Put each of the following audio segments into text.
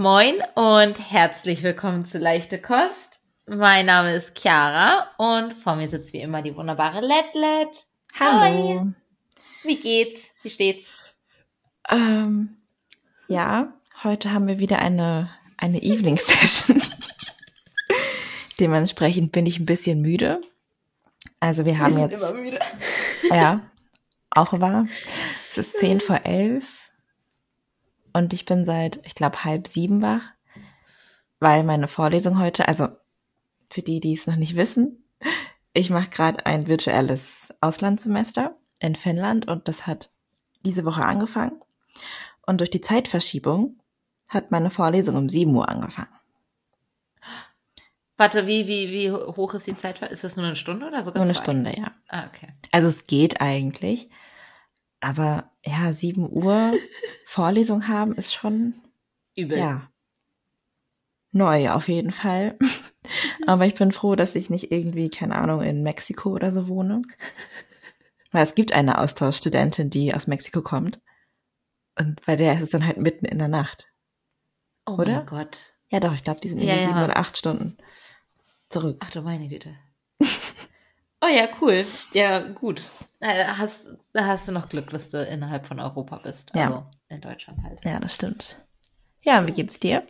Moin und herzlich willkommen zu Leichte Kost. Mein Name ist Chiara und vor mir sitzt wie immer die wunderbare Letlet. Hallo. Hi. Wie geht's? Wie steht's? Ähm, ja, heute haben wir wieder eine, eine Evening Session. Dementsprechend bin ich ein bisschen müde. Also wir haben jetzt, immer müde. ja, auch wahr. Es ist zehn vor elf und ich bin seit, ich glaube, halb sieben wach, weil meine Vorlesung heute, also für die, die es noch nicht wissen, ich mache gerade ein virtuelles Auslandssemester in Finnland und das hat diese Woche angefangen. Und durch die Zeitverschiebung hat meine Vorlesung um 7 Uhr angefangen. Warte, wie, wie, wie hoch ist die Zeit? Ist das nur eine Stunde oder sogar Nur eine zwei? Stunde, ja. Ah, okay. Also es geht eigentlich. Aber ja, 7 Uhr Vorlesung haben ist schon, Übel. ja, neu auf jeden Fall. Aber ich bin froh, dass ich nicht irgendwie, keine Ahnung, in Mexiko oder so wohne. Weil es gibt eine Austauschstudentin, die aus Mexiko kommt. Und bei der ist es dann halt mitten in der Nacht. Oh Oder? mein Gott. Ja doch, ich glaube, die sind Ja, irgendwie sieben ja. oder acht Stunden zurück. Ach du meine Güte. oh ja, cool. Ja, gut. Äh, Hast, da hast du noch Glück, dass du innerhalb von Europa bist. Ja. Also in Deutschland halt. Ja, das stimmt. Ja, wie geht's dir?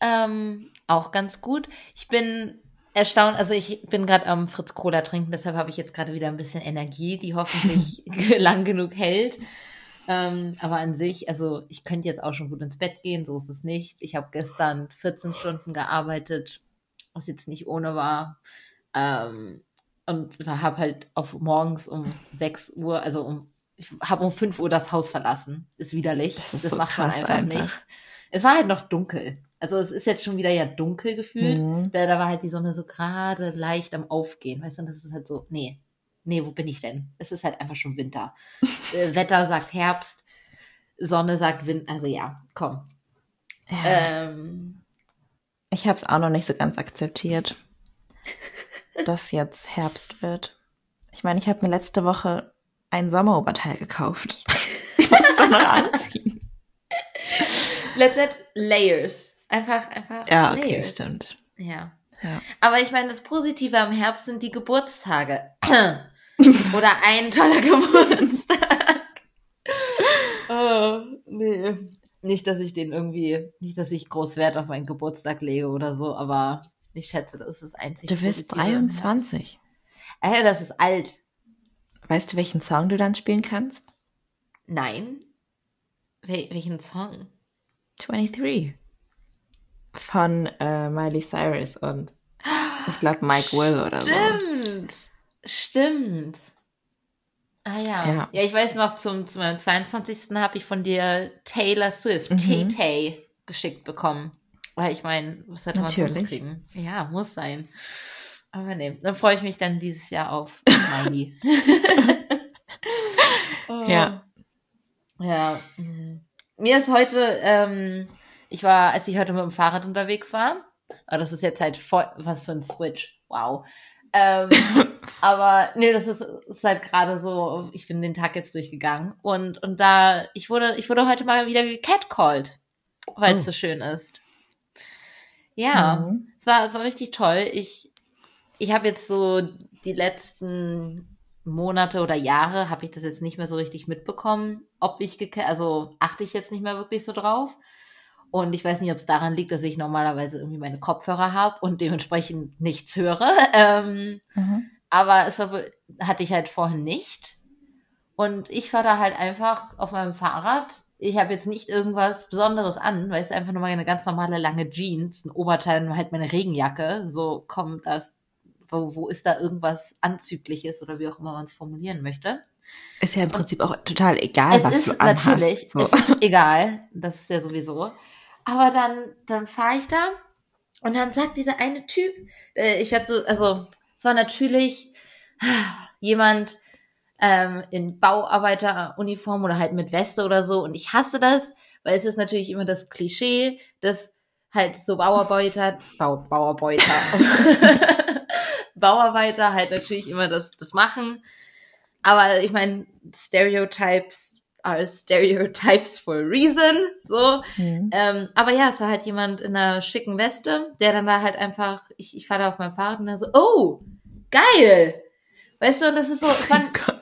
Ähm, auch ganz gut. Ich bin erstaunt, also ich bin gerade am Fritz Cola trinken, deshalb habe ich jetzt gerade wieder ein bisschen Energie, die hoffentlich lang genug hält. Ähm, aber an sich, also ich könnte jetzt auch schon gut ins Bett gehen, so ist es nicht. Ich habe gestern 14 Stunden gearbeitet, was jetzt nicht ohne war. Ähm, und habe halt auf morgens um 6 Uhr, also um, ich habe um 5 Uhr das Haus verlassen. Ist widerlich. Das Das, ist so macht man einfach, einfach. nicht. Es war halt noch dunkel. Also es ist jetzt schon wieder ja dunkel gefühlt. Mhm. Da, da war halt die Sonne so gerade leicht am Aufgehen. Weißt du, und das ist halt so, nee, nee, wo bin ich denn? Es ist halt einfach schon Winter. äh, Wetter sagt Herbst, Sonne sagt Wind. Also ja, komm. Ja. Ähm, Ich habe es auch noch nicht so ganz akzeptiert, dass jetzt Herbst wird. Ich meine, ich habe mir letzte Woche ein Sommeroberteil gekauft. Ich muss es doch noch anziehen. let's let Layers. Einfach, einfach Ja, okay, Layers. stimmt. Ja. Ja. Aber ich meine, das Positive am Herbst sind die Geburtstage. Oder ein toller Geburtstag. oh, nee. Nicht, dass ich den irgendwie, nicht, dass ich groß Wert auf meinen Geburtstag lege oder so, aber ich schätze, das ist das einzige Du wirst Positive am Herbst. 23. Äh, das ist alt. Weißt du, welchen Song du dann spielen kannst? Nein. Wel welchen Song? 23. Von äh, Miley Cyrus und ich glaube Mike Will oder so. Stimmt. Stimmt. Ah ja. Ja. ja. ich weiß noch, zum, zum meinem 22. habe ich von dir Taylor Swift, Mhm. Tay-Tay, geschickt bekommen. Weil ich meine, was hätte man sonst kriegen? Ja, muss sein. Aber nee, dann freue ich mich dann dieses Jahr auf Miley. oh. Ja. Ja. mhm. Mir ist heute, ähm, ich war, als ich heute mit dem Fahrrad unterwegs war, aber das ist jetzt halt voll, was für ein Switch. Wow. Ähm, aber nee, das ist, ist halt gerade so, ich bin den Tag jetzt durchgegangen und, und da, ich wurde, ich wurde heute mal wieder gecatcalled, weil es Oh. so schön ist. Ja, Mhm. es war, es war richtig toll. Ich, ich habe jetzt so die letzten Monate oder Jahre habe ich das jetzt nicht mehr so richtig mitbekommen, ob ich gecatcht, also achte ich jetzt nicht mehr wirklich so drauf. Und ich weiß nicht, ob es daran liegt, dass ich normalerweise irgendwie meine Kopfhörer habe und dementsprechend nichts höre. Ähm, Mhm. aber es war, hatte ich halt vorhin nicht. Und ich war da halt einfach auf meinem Fahrrad. Ich habe jetzt nicht irgendwas Besonderes an, weil es einfach nur meine ganz normale lange Jeans, ein Oberteil und halt meine Regenjacke. So kommt das, wo, wo ist da irgendwas Anzügliches oder wie auch immer man es formulieren möchte. Ist ja im Prinzip auch total egal, es was ist du anhast. natürlich, So. es ist egal, das ist ja sowieso. Aber dann, dann fahre ich da und dann sagt dieser eine Typ, äh, ich werde so, also es war natürlich jemand ähm, in Bauarbeiteruniform oder halt mit Weste oder so und ich hasse das, weil es ist natürlich immer das Klischee, dass halt so Bauarbeiter, Bau, Bauarbeiter, Bauarbeiter halt natürlich immer das, das machen. Aber ich meine, Stereotypes are stereotypes for a reason, so. Mhm. Ähm, aber ja, es war halt jemand in einer schicken Weste, der dann da halt einfach, ich, ich fahre da auf meinem Fahrrad und dann so, oh, geil! Weißt du, und das ist so, oh Gott.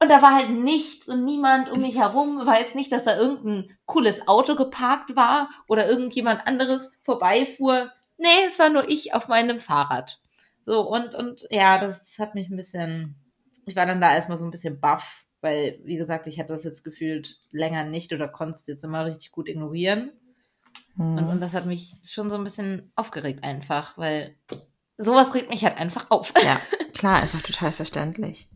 Und da war halt nichts und niemand um mich herum. War jetzt nicht, dass da irgendein cooles Auto geparkt war oder irgendjemand anderes vorbeifuhr. Nee, es war nur ich auf meinem Fahrrad. So, und, und ja, das, das hat mich ein bisschen, ich war dann da erstmal so ein bisschen baff, weil, wie gesagt, ich hatte das jetzt gefühlt länger nicht oder konnte es jetzt immer richtig gut ignorieren. Mhm. Und, und das hat mich schon so ein bisschen aufgeregt einfach, weil sowas regt mich halt einfach auf. Ja, klar, ist auch total verständlich.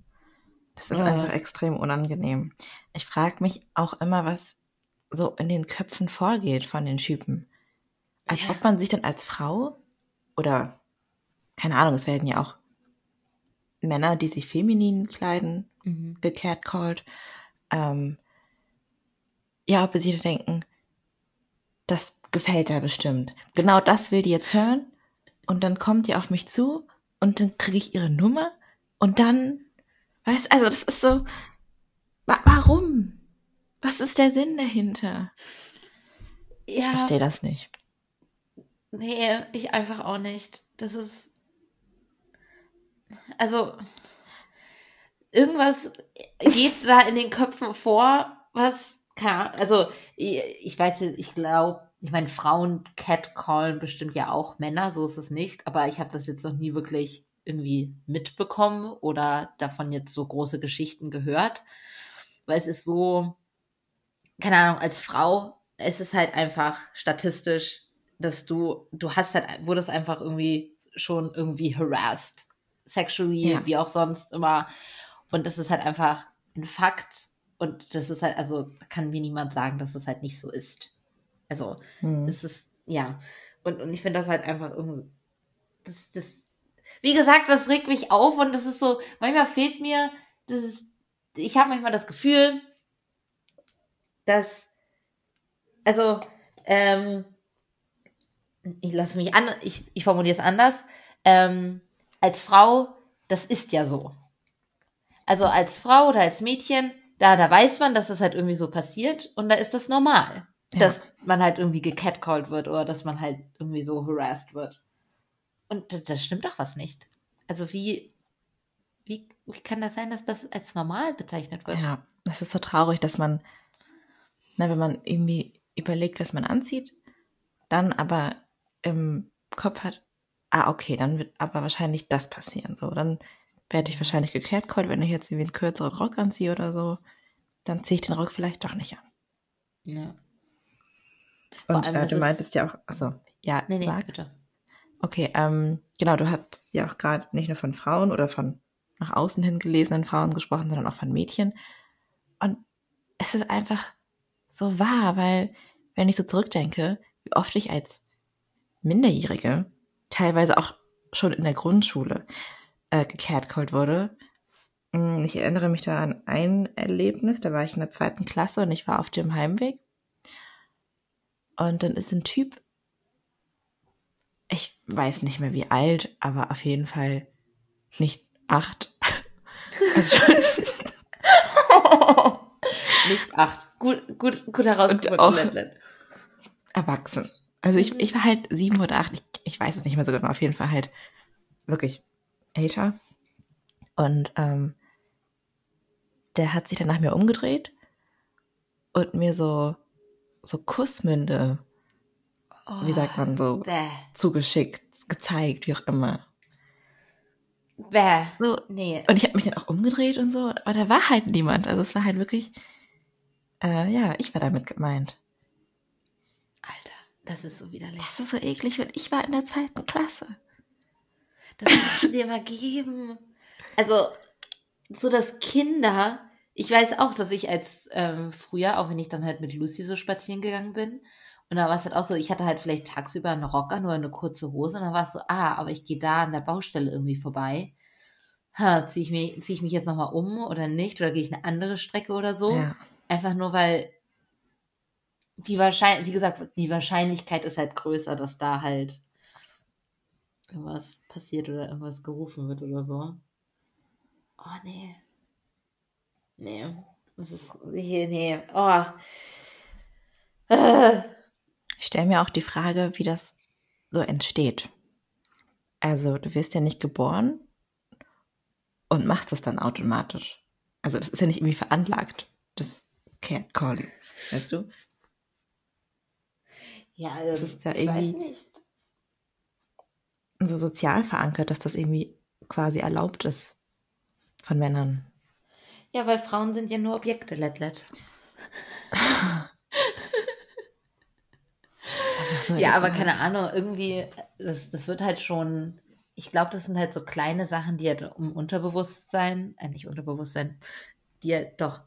Das ist ja. einfach extrem unangenehm. Ich frage mich auch immer, was so in den Köpfen vorgeht von den Typen. Als ja. ob man sich dann als Frau oder keine Ahnung, es werden ja auch Männer, die sich feminin kleiden, mhm. gecatcalled. Ähm, ja, ob sie denken, das gefällt da bestimmt. Genau das will die jetzt hören. Und dann kommt die auf mich zu und dann kriege ich ihre Nummer und dann, weißt also das ist so, wa warum? Was ist der Sinn dahinter? Ja. Ich verstehe das nicht. Nee, ich einfach auch nicht. Das ist, also, irgendwas geht da in den Köpfen vor, was kann, also ich weiß, ich glaube, ich meine, Frauen catcallen bestimmt ja auch Männer, so ist es nicht, aber ich habe das jetzt noch nie wirklich irgendwie mitbekommen oder davon jetzt so große Geschichten gehört, weil es ist so, keine Ahnung, als Frau, es ist halt einfach statistisch, dass du, du hast halt, wurdest einfach irgendwie schon irgendwie harassed, sexually, ja. wie auch sonst immer. Und das ist halt einfach ein Fakt. Und das ist halt, also kann mir niemand sagen, dass es halt nicht so ist. Also, mhm. es ist, ja. Und, und ich finde das halt einfach irgendwie, das, das, wie gesagt, das regt mich auf und das ist so, manchmal fehlt mir, das ist, ich habe manchmal das Gefühl, dass, also, ähm, ich lasse mich an, ich, ich formuliere es anders, ähm, als Frau, das ist ja so. Also als Frau oder als Mädchen, da, da weiß man, dass das halt irgendwie so passiert und da ist das normal. Ja. Dass man halt irgendwie gecatcalled wird oder dass man halt irgendwie so harassed wird. Und das, das stimmt doch was nicht. Also wie, wie, wie kann das sein, dass das als normal bezeichnet wird? Ja, das ist so traurig, dass man, na, wenn man irgendwie überlegt, was man anzieht, dann aber im Kopf hat, ah, okay, dann wird aber wahrscheinlich das passieren. So, dann werde ich wahrscheinlich gecatcallt, wenn ich jetzt irgendwie einen kürzeren Rock anziehe oder so. Dann ziehe ich den Rock vielleicht doch nicht an. Ja. Und äh, du meintest ja auch, achso, ja, nee, nee, sag. bitte. Okay, ähm, genau, du hast ja auch gerade nicht nur von Frauen oder von nach außen hin gelesenen Frauen gesprochen, sondern auch von Mädchen. Und es ist einfach so wahr, weil wenn ich so zurückdenke, wie oft ich als Minderjährige, teilweise auch schon in der Grundschule, äh, gecatcalled wurde. Mm, ich erinnere mich da an ein Erlebnis, da war ich in der zweiten Klasse und ich war auf dem Heimweg. Und dann ist ein Typ, weiß nicht mehr wie alt, aber auf jeden Fall nicht acht. Also nicht acht. Gut, gut, gut herausgefunden. Erwachsen. Also ich, ich war halt sieben oder acht, ich, ich weiß es nicht mehr so genau, auf jeden Fall halt wirklich älter. Und ähm, der hat sich dann nach mir umgedreht und mir so, so Kussmünde, oh, wie sagt man so, bäh. zugeschickt, gezeigt, wie auch immer. Bäh. So, nee. Und ich habe mich dann auch umgedreht und so, aber da war halt niemand. Also es war halt wirklich, äh, ja, ich war damit gemeint. Alter, das ist so widerlich. Das ist so eklig und ich war in der zweiten Klasse. Das musst du dir mal geben. Also, so dass Kinder, ich weiß auch, dass ich als ähm, früher, auch wenn ich dann halt mit Lucy so spazieren gegangen bin, und da war es halt auch so, ich hatte halt vielleicht tagsüber einen Rocker, nur eine kurze Hose, und dann war es so, ah, aber ich gehe da an der Baustelle irgendwie vorbei. Ha, ziehe ich, mich, zieh ich mich jetzt nochmal um oder nicht? Oder gehe ich eine andere Strecke oder so? Ja. Einfach nur, weil die Wahrscheinlichkeit, wie gesagt, die Wahrscheinlichkeit ist halt größer, dass da halt irgendwas passiert oder irgendwas gerufen wird oder so. Oh, nee. Nee. Das ist, nee, nee, oh. Ich stelle mir auch die Frage, wie das so entsteht. Also du wirst ja nicht geboren und machst das dann automatisch. Also das ist ja nicht irgendwie veranlagt, das Catcalling, weißt du? Ja, also, Das ist ja ich weiß irgendwie- nicht. So sozial verankert, dass das irgendwie quasi erlaubt ist von Männern. Ja, weil Frauen sind ja nur Objekte, Letlet. Ja, aber keine Ahnung, irgendwie, das, das wird halt schon, ich glaube, das sind halt so kleine Sachen, die halt um Unterbewusstsein, äh, Unterbewusstsein, die halt doch,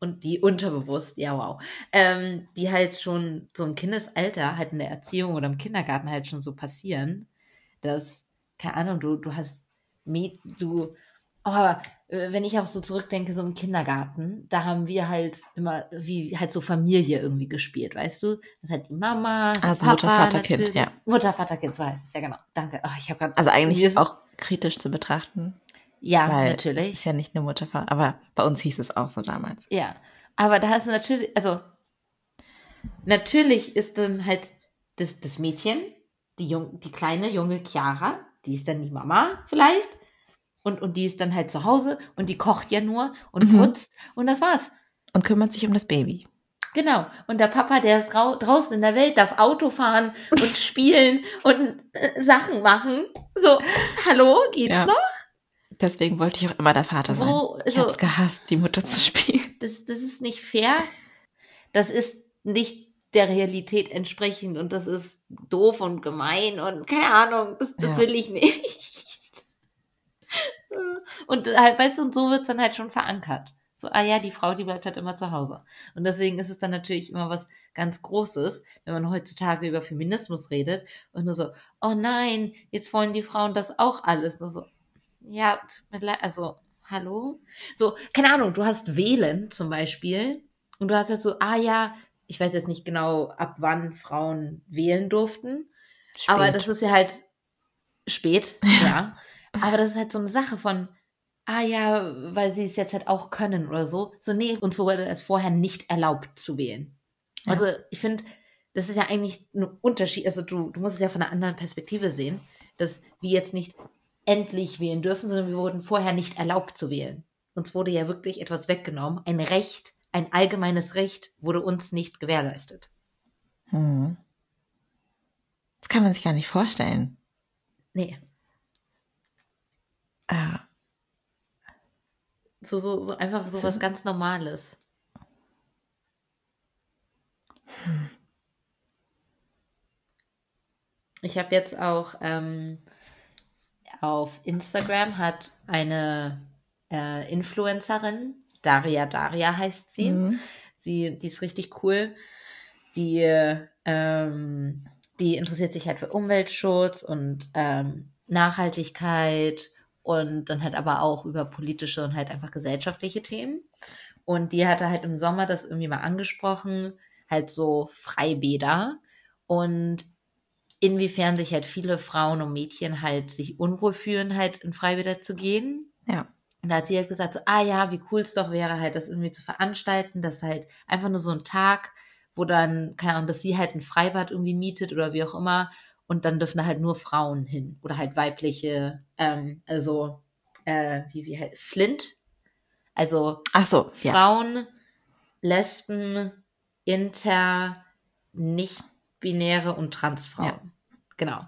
und die unterbewusst, ja wow, ähm, die halt schon so im Kindesalter, halt in der Erziehung oder im Kindergarten halt schon so passieren, dass, keine Ahnung, du, du hast, du, oh, äh, wenn ich auch so zurückdenke, so im Kindergarten, da haben wir halt immer wie halt so Familie irgendwie gespielt, weißt du? Das hat die Mama, der Also Papa, Mutter, Vater, Kind, ja. Mutter, Vater, Kind, so heißt es, ja genau. Danke. Oh, ich habe gerade Also eigentlich ist- auch kritisch zu betrachten, ja, weil es natürlich. ist ja nicht nur Mutter, Vater, aber bei uns hieß es auch so damals. Ja, aber da hast du natürlich, also natürlich ist dann halt das, das Mädchen, die, jung, die kleine junge Chiara, die ist dann die Mama vielleicht und, und die ist dann halt zu Hause und die kocht ja nur und Mhm. putzt und das war's. Und kümmert sich um das Baby. Genau. Und der Papa, der ist rau draußen in der Welt, darf Auto fahren und spielen und äh, Sachen machen. So, hallo, geht's Ja. noch? Deswegen wollte ich auch immer der Vater sein. Wo- ich so- hab's gehasst, die Mutter zu spielen. Das, das ist nicht fair. Das ist nicht der Realität entsprechend und das ist doof und gemein und keine Ahnung, das, das Ja. will ich nicht. Und halt, weißt du, und so wird's dann halt schon verankert. So, ah ja, die Frau, die bleibt halt immer zu Hause. Und deswegen ist es dann natürlich immer was ganz Großes, wenn man heutzutage über Feminismus redet und nur so, oh nein, jetzt wollen die Frauen das auch alles. Nur so, ja, also, hallo? So, keine Ahnung, du hast Wählen zum Beispiel und du hast jetzt so, ah ja, ich weiß jetzt nicht genau, ab wann Frauen wählen durften, aber Spät. das ist ja halt spät, ja. Aber das ist halt so eine Sache von, ah ja, weil sie es jetzt halt auch können oder so. So, nee, uns wurde es vorher nicht erlaubt zu wählen. Ja. Also ich finde, das ist ja eigentlich ein Unterschied. Also du, du musst es ja von einer anderen Perspektive sehen, dass wir jetzt nicht endlich wählen dürfen, sondern wir wurden vorher nicht erlaubt zu wählen. Uns wurde ja wirklich etwas weggenommen. Ein Recht, ein allgemeines Recht wurde uns nicht gewährleistet. Hm. Das kann man sich gar nicht vorstellen. Nee. Ah, So, so, so einfach so was ganz Normales. Ich habe jetzt auch ähm, auf Instagram hat eine äh, Influencerin, Daria Daria heißt sie. Mhm. Sie, die ist richtig cool. Die, ähm, die interessiert sich halt für Umweltschutz und ähm, Nachhaltigkeit und dann halt aber auch über politische und halt einfach gesellschaftliche Themen. Und die hatte halt im Sommer das irgendwie mal angesprochen, halt so Freibäder und inwiefern sich halt viele Frauen und Mädchen halt sich unwohl fühlen, halt in Freibäder zu gehen. Ja. Und da hat sie halt gesagt, so, ah ja, wie cool es doch wäre, halt das irgendwie zu veranstalten, dass halt einfach nur so ein Tag, wo dann, keine Ahnung, dass sie halt ein Freibad irgendwie mietet oder wie auch immer und dann dürfen da halt nur Frauen hin oder halt weibliche, ähm, also, äh, wie, wie halt, Flint, also Ach so, ja. Frauen, Lesben, Inter, nicht-binäre und Transfrauen. Ja. Genau.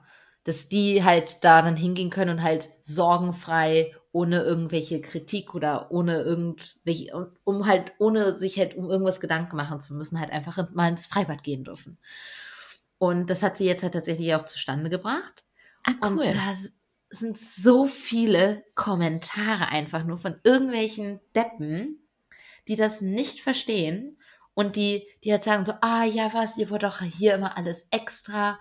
Dass die halt da dann hingehen können und halt sorgenfrei, ohne irgendwelche Kritik oder ohne irgendwelche, um halt, ohne sich halt um irgendwas Gedanken machen zu müssen, halt einfach mal ins Freibad gehen dürfen. Und das hat sie jetzt halt tatsächlich auch zustande gebracht. Ah, Und cool. da s- sind so viele Kommentare einfach nur von irgendwelchen Deppen, die das nicht verstehen und die, die halt sagen so, ah ja, was, ihr wollt doch hier immer alles extra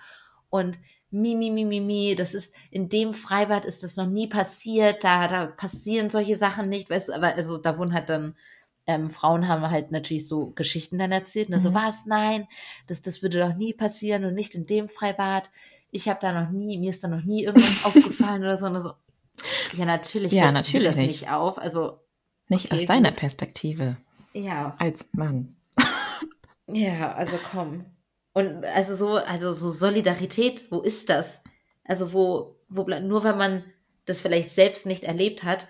und mi, mi, mi, mi, mi, das ist, in dem Freibad ist das noch nie passiert, da, da passieren solche Sachen nicht, weißt du, aber also da wurden halt dann, ähm, Frauen haben halt natürlich so Geschichten dann erzählt, ne, so Mhm. was, nein, das, das würde doch nie passieren und nicht in dem Freibad. Ich habe da noch nie, mir ist da noch nie irgendwas aufgefallen oder so, und so. Ja, natürlich Ja, natürlich das nicht. nicht auf. Also Nicht okay, aus deiner gut. Perspektive. Ja. Als Mann. Ja, also komm. Und also so, also so Solidarität, wo ist das? Also wo, wo nur wenn man das vielleicht selbst nicht erlebt hat,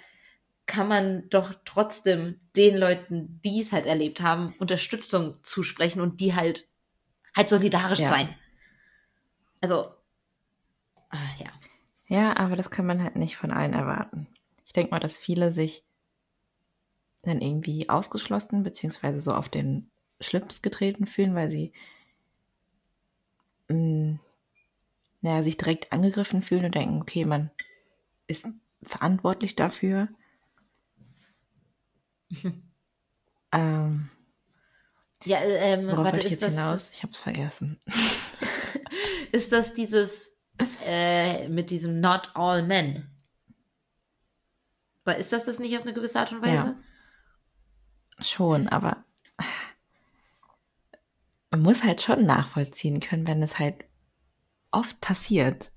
kann man doch trotzdem den Leuten, die es halt erlebt haben, Unterstützung zusprechen und die halt halt solidarisch Ja. sein. Also, ah, ja. Ja, aber das kann man halt nicht von allen erwarten. Ich denke mal, dass viele sich dann irgendwie ausgeschlossen beziehungsweise so auf den Schlips getreten fühlen, weil sie mh, naja, sich direkt angegriffen fühlen und denken, okay, man ist verantwortlich dafür. ähm, Ja, äh, ähm, warte, ist das, das, Ich hab's vergessen. ist das dieses äh, mit diesem Not all men? Aber ist das das nicht auf eine gewisse Art und Weise? Ja. Schon, aber man muss halt schon nachvollziehen können, wenn es halt oft passiert.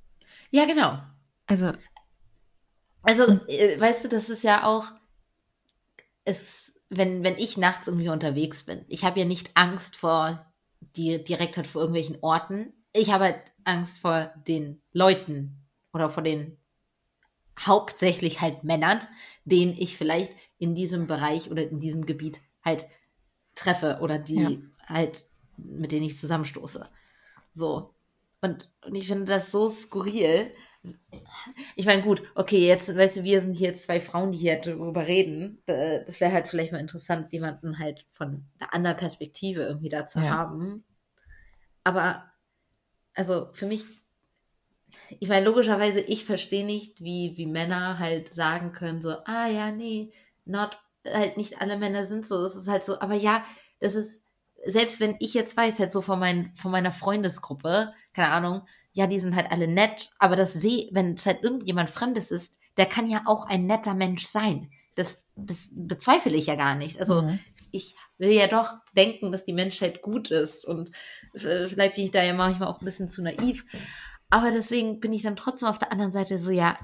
Ja, genau. Also, Also, äh, weißt du, das ist ja auch, es, wenn, wenn ich nachts irgendwie unterwegs bin, ich habe ja nicht Angst vor die direkt halt vor irgendwelchen Orten. Ich habe halt Angst vor den Leuten oder vor den hauptsächlich halt Männern, denen ich vielleicht in diesem Bereich oder in diesem Gebiet halt treffe oder die Ja. halt, mit denen ich zusammenstoße. So. Und, und ich finde das so skurril. Ich meine, gut, okay, jetzt, weißt du, wir sind hier zwei Frauen, die hier drüber reden. Das wäre halt vielleicht mal interessant, jemanden halt von einer anderen Perspektive irgendwie da zu Ja. haben. Aber, also für mich, ich meine, logischerweise, ich verstehe nicht, wie, wie Männer halt sagen können, so, ah ja, nee, not, halt nicht alle Männer sind so. Das ist halt so, aber ja, das ist, selbst wenn ich jetzt weiß, halt so von, mein, von meiner Freundesgruppe, keine Ahnung, ja, die sind halt alle nett, aber das sehe, wenn es halt irgendjemand Fremdes ist, der kann ja auch ein netter Mensch sein. Das, das bezweifle ich ja gar nicht. Also Mhm. ich will ja doch denken, dass die Menschheit gut ist und vielleicht bin ich da ja manchmal auch ein bisschen zu naiv. Aber deswegen bin ich dann trotzdem auf der anderen Seite so, ja,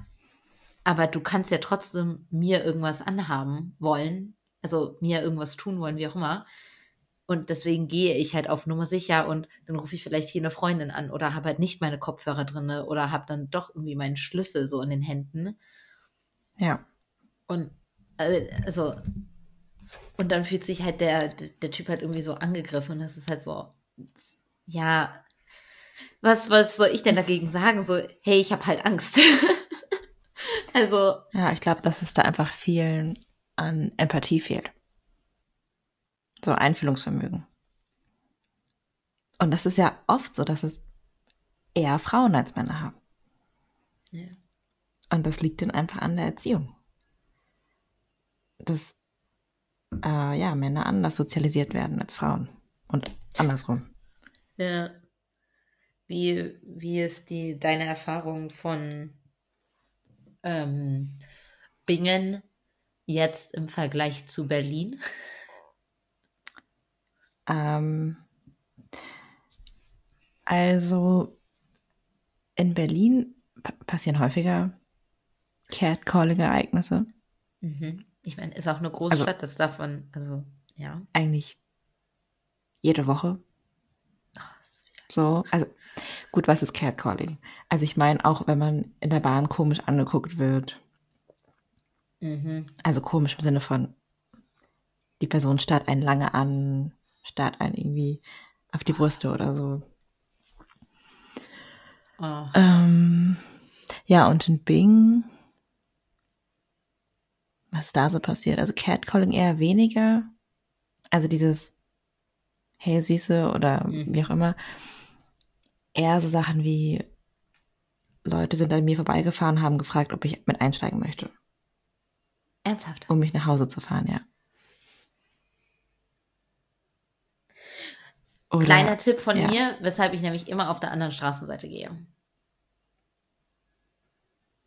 aber du kannst ja trotzdem mir irgendwas anhaben wollen, also mir irgendwas tun wollen, wie auch immer. Und deswegen gehe ich halt auf Nummer sicher und dann rufe ich vielleicht hier eine Freundin an oder habe halt nicht meine Kopfhörer drinne oder habe dann doch irgendwie meinen Schlüssel so in den Händen. ja. Und äh, also und dann fühlt sich halt der, der, der Typ halt irgendwie so angegriffen und das ist halt so, ja, was, was soll ich denn dagegen sagen? So, hey, ich habe halt Angst. also, Ja, ich glaube, dass es da einfach vielen an Empathie fehlt. So Einfühlungsvermögen. Und das ist ja oft so, dass es eher Frauen als Männer haben. ja. Und das liegt dann einfach an der Erziehung. Dass äh, ja, Männer anders sozialisiert werden als Frauen. Und andersrum. ja. Wie, wie ist die, deine Erfahrung von ähm, Bingen jetzt im Vergleich zu Berlin? Ähm, also in Berlin pa passieren häufiger Catcalling-Ereignisse. Mhm. Ich meine, ist auch eine Großstadt, das darf man, also, ja. Eigentlich jede Woche. Das So, also gut, was ist Catcalling? Also ich meine auch, wenn man in der Bahn komisch angeguckt wird. Mhm. Also komisch im Sinne von, die Person starrt einen lange an, starrt einen irgendwie auf die Brüste oder so. Oh. Ähm, ja, und in Bing, was ist da so passiert? Also Catcalling eher weniger. Also dieses Hey Süße oder Mhm. wie auch immer. Eher so Sachen wie Leute sind an mir vorbeigefahren, haben gefragt, ob ich mit einsteigen möchte, Ernsthaft? um mich nach Hause zu fahren, ja. Oder, Kleiner Tipp von ja. mir, weshalb ich nämlich immer auf der anderen Straßenseite gehe.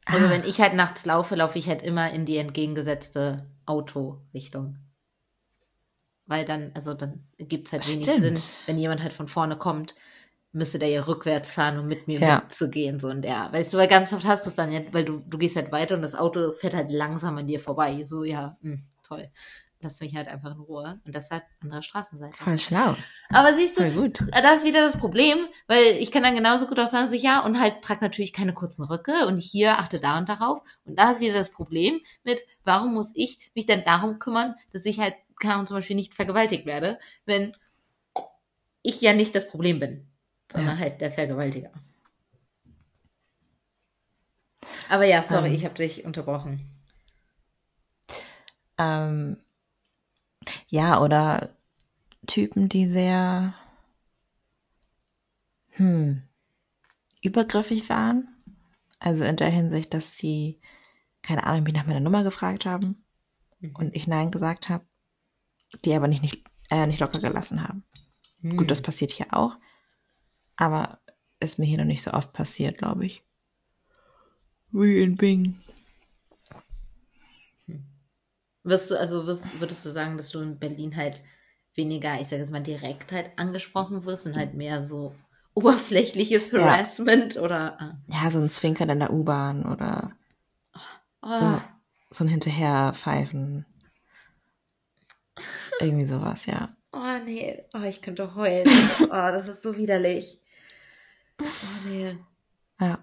Also Ah. wenn ich halt nachts laufe, laufe ich halt immer in die entgegengesetzte Autorichtung. Weil dann, also dann gibt's halt wenig Stimmt. Sinn, wenn jemand halt von vorne kommt, müsste der ja rückwärts fahren, um mit mir Ja. mitzugehen. So in der, weißt du, weil ganz oft hast du es dann ja, weil du, du gehst halt weiter und das Auto fährt halt langsam an dir vorbei. So, ja, mh, toll. Lass mich halt einfach in Ruhe. Und deshalb andere Straßenseite. Voll schlau. Aber siehst du, Voll gut. da ist wieder das Problem, weil ich kann dann genauso gut auch sagen, so ja, und halt trag natürlich keine kurzen Röcke und hier achte da und darauf. Und da ist wieder das Problem mit, warum muss ich mich denn darum kümmern, dass ich halt, Ahnung, zum Beispiel nicht vergewaltigt werde, wenn ich ja nicht das Problem bin, sondern Ja. halt der Vergewaltiger. Aber ja, sorry, Ähm. ich habe dich unterbrochen. Ähm, ja, oder Typen, die sehr hm, übergriffig waren. Also in der Hinsicht, dass sie, keine Ahnung, mich nach meiner Nummer gefragt haben Mhm. und ich Nein gesagt habe, die aber nicht, nicht, äh, nicht locker gelassen haben. Hm. Gut, das passiert hier auch, aber ist mir hier noch nicht so oft passiert, glaube ich. Wie in Bing. Wirst du, also wirst, würdest du sagen, dass du in Berlin halt weniger, ich sage jetzt mal, direkt halt angesprochen wirst und halt mehr so oberflächliches Ja. Harassment oder Ja, so ein Zwinkern in der U-Bahn oder oh, so ein Hinterherpfeifen. Irgendwie sowas, ja. oh nee, oh, ich könnte heulen. oh, das ist so widerlich. Oh nee. Ja.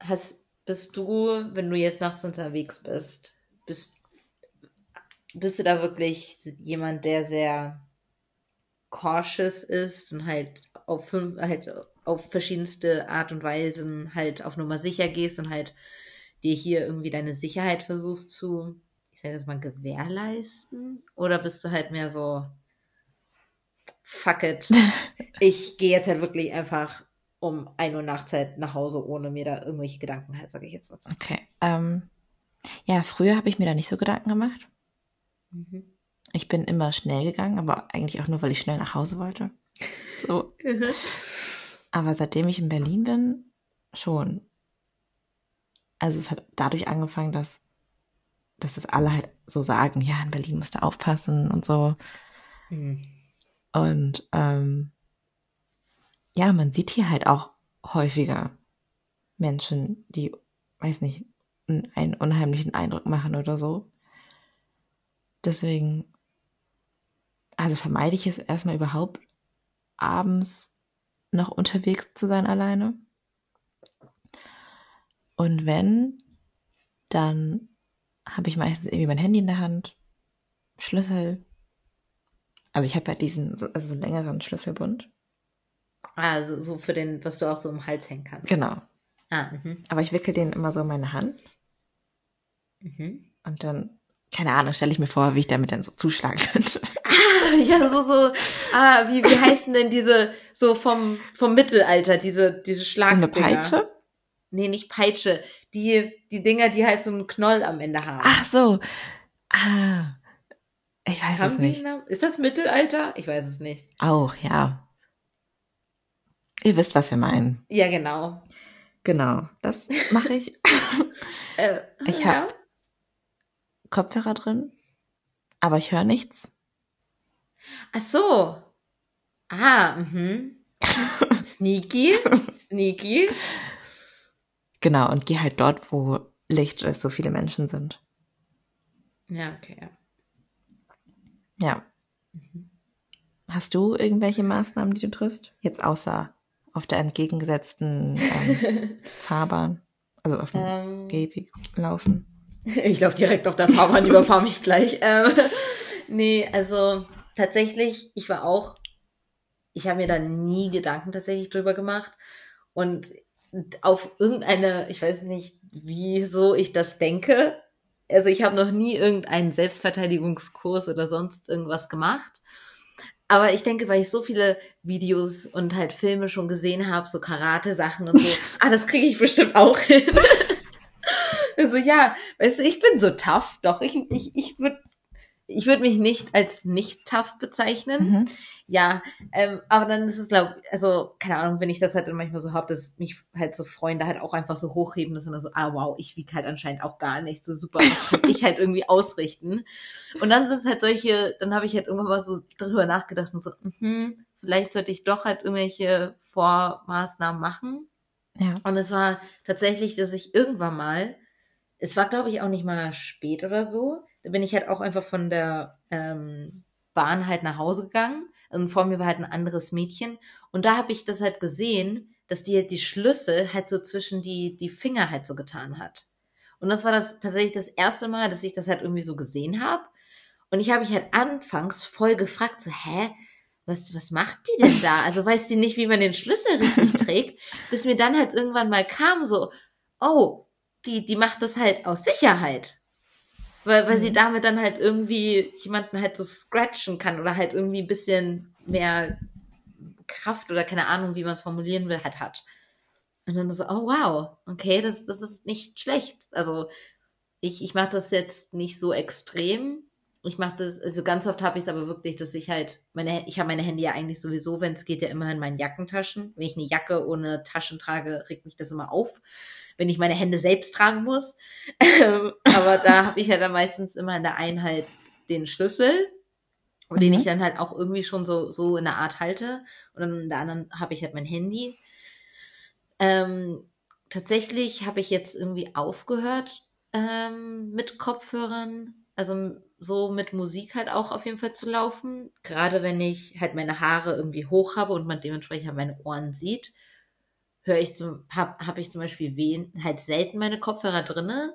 Hast, bist du, wenn du jetzt nachts unterwegs bist, bist, bist du da wirklich jemand, der sehr cautious ist und halt auf fünf, halt auf verschiedenste Art und Weisen halt auf Nummer sicher gehst und halt dir hier irgendwie deine Sicherheit versuchst zu, ich sage jetzt mal, gewährleisten? Oder bist du halt mehr so, fuck it, ich gehe jetzt halt wirklich einfach um 1 Uhr nachts halt nach Hause, ohne mir da irgendwelche Gedanken halt, sage ich jetzt mal so. Okay. Ähm, ja, früher habe ich mir da nicht so Gedanken gemacht. Mhm. Ich bin immer schnell gegangen, aber eigentlich auch nur, weil ich schnell nach Hause wollte. So. Aber seitdem ich in Berlin bin, schon. Also es hat dadurch angefangen, dass, dass das alle halt so sagen, ja, in Berlin musst du aufpassen und so. Hm. Und ähm, ja, man sieht hier halt auch häufiger Menschen, die, weiß nicht, einen unheimlichen Eindruck machen oder so. Deswegen, also vermeide ich es erstmal überhaupt, abends noch unterwegs zu sein alleine. Und wenn, dann habe ich meistens irgendwie mein Handy in der Hand, Schlüssel. Also ich habe ja diesen, so- also so einen längeren Schlüsselbund. Also so für den, was du auch so im Hals hängen kannst. Genau. Ah, mhm. Aber ich wickel den immer so in meine Hand Mhm. und dann, keine Ahnung, stelle ich mir vor, wie ich damit dann so zuschlagen könnte. Ja, so, so, ah, wie, wie heißen denn diese, so vom, vom Mittelalter, diese, diese Eine Schlagdinger? Peitsche? Nee, nicht Peitsche. Die, die Dinger, die halt so einen Knoll am Ende haben. Ach so. Ah. Ich weiß haben es nicht. Ist das Mittelalter? Ich weiß es nicht. Auch, ja. Ihr wisst, was wir meinen. Ja, genau. Genau, das mache ich. Äh, Ich ja. hab- Kopfhörer drin, aber ich höre nichts. Ach so. Ah, mhm. Sneaky. Sneaky. Genau, und gehe halt dort, wo Licht ist, so viele Menschen sind. Ja, okay, ja. Ja. Hast du irgendwelche Maßnahmen, die du triffst? Jetzt außer auf der entgegengesetzten ähm, Fahrbahn, also auf dem Ähm, Gehweg laufen. Ich laufe direkt auf der Fahrbahn, überfahr mich gleich. Ähm, nee, also tatsächlich, ich war auch, ich habe mir da nie Gedanken tatsächlich drüber gemacht. Und auf irgendeine, ich weiß nicht, wieso ich das denke. Also ich habe noch nie irgendeinen Selbstverteidigungskurs oder sonst irgendwas gemacht. Aber ich denke, weil ich so viele Videos und halt Filme schon gesehen habe, so Karate-Sachen und so, ah, das kriege ich bestimmt auch hin. Also ja, weißt du, ich bin so tough, doch. Ich, ich, ich würde ich würd mich nicht als nicht tough bezeichnen. Mhm. Ja, ähm, aber dann ist es, glaube also, keine Ahnung, wenn ich das halt dann manchmal so hab, dass mich halt so Freunde halt auch einfach so hochheben, dass dann so, ah wow, ich wieg halt anscheinend auch gar nicht, so super, ich halt irgendwie ausrichten. Und dann sind es halt solche, dann habe ich halt irgendwann mal so drüber nachgedacht und so, mhm, vielleicht sollte ich doch halt irgendwelche Vormaßnahmen machen. Ja. Und es war tatsächlich, dass ich irgendwann mal es war, glaube ich, auch nicht mal spät oder so. Da bin ich halt auch einfach von der ähm, Bahn halt nach Hause gegangen. Und vor mir war halt ein anderes Mädchen. Und da habe ich das halt gesehen, dass die halt die Schlüssel halt so zwischen die, die Finger halt so getan hat. Und das war das tatsächlich das erste Mal, dass ich das halt irgendwie so gesehen habe. Und ich habe mich halt anfangs voll gefragt, so, hä, was, was macht die denn da? Also weiß die nicht, wie man den Schlüssel richtig trägt, bis mir dann halt irgendwann mal kam, so, oh, die, die macht das halt aus Sicherheit. Weil, weil mhm. sie damit dann halt irgendwie jemanden halt so scratchen kann oder halt irgendwie ein bisschen mehr Kraft oder keine Ahnung, wie man es formulieren will, halt hat. Und dann so, oh wow, okay, das, das ist nicht schlecht. Also ich, ich mache das jetzt nicht so extrem. Ich mache das, also ganz oft habe ich es aber wirklich, dass ich halt, meine, ich habe meine Hände ja eigentlich sowieso, wenn es geht, ja immer in meinen Jackentaschen. Wenn ich eine Jacke ohne Taschen trage, regt mich das immer auf, wenn ich meine Hände selbst tragen muss. aber da habe ich ja dann meistens immer in der Einheit den Schlüssel, mhm. den ich dann halt auch irgendwie schon so, so in der Art halte. Und dann in der anderen habe ich halt mein Handy. Ähm, tatsächlich habe ich jetzt irgendwie aufgehört ähm, mit Kopfhörern, also so mit Musik halt auch auf jeden Fall zu laufen. Gerade wenn ich halt meine Haare irgendwie hoch habe und man dementsprechend halt meine Ohren sieht, höre ich zum, habe hab ich zum Beispiel wen, halt selten meine Kopfhörer drinne.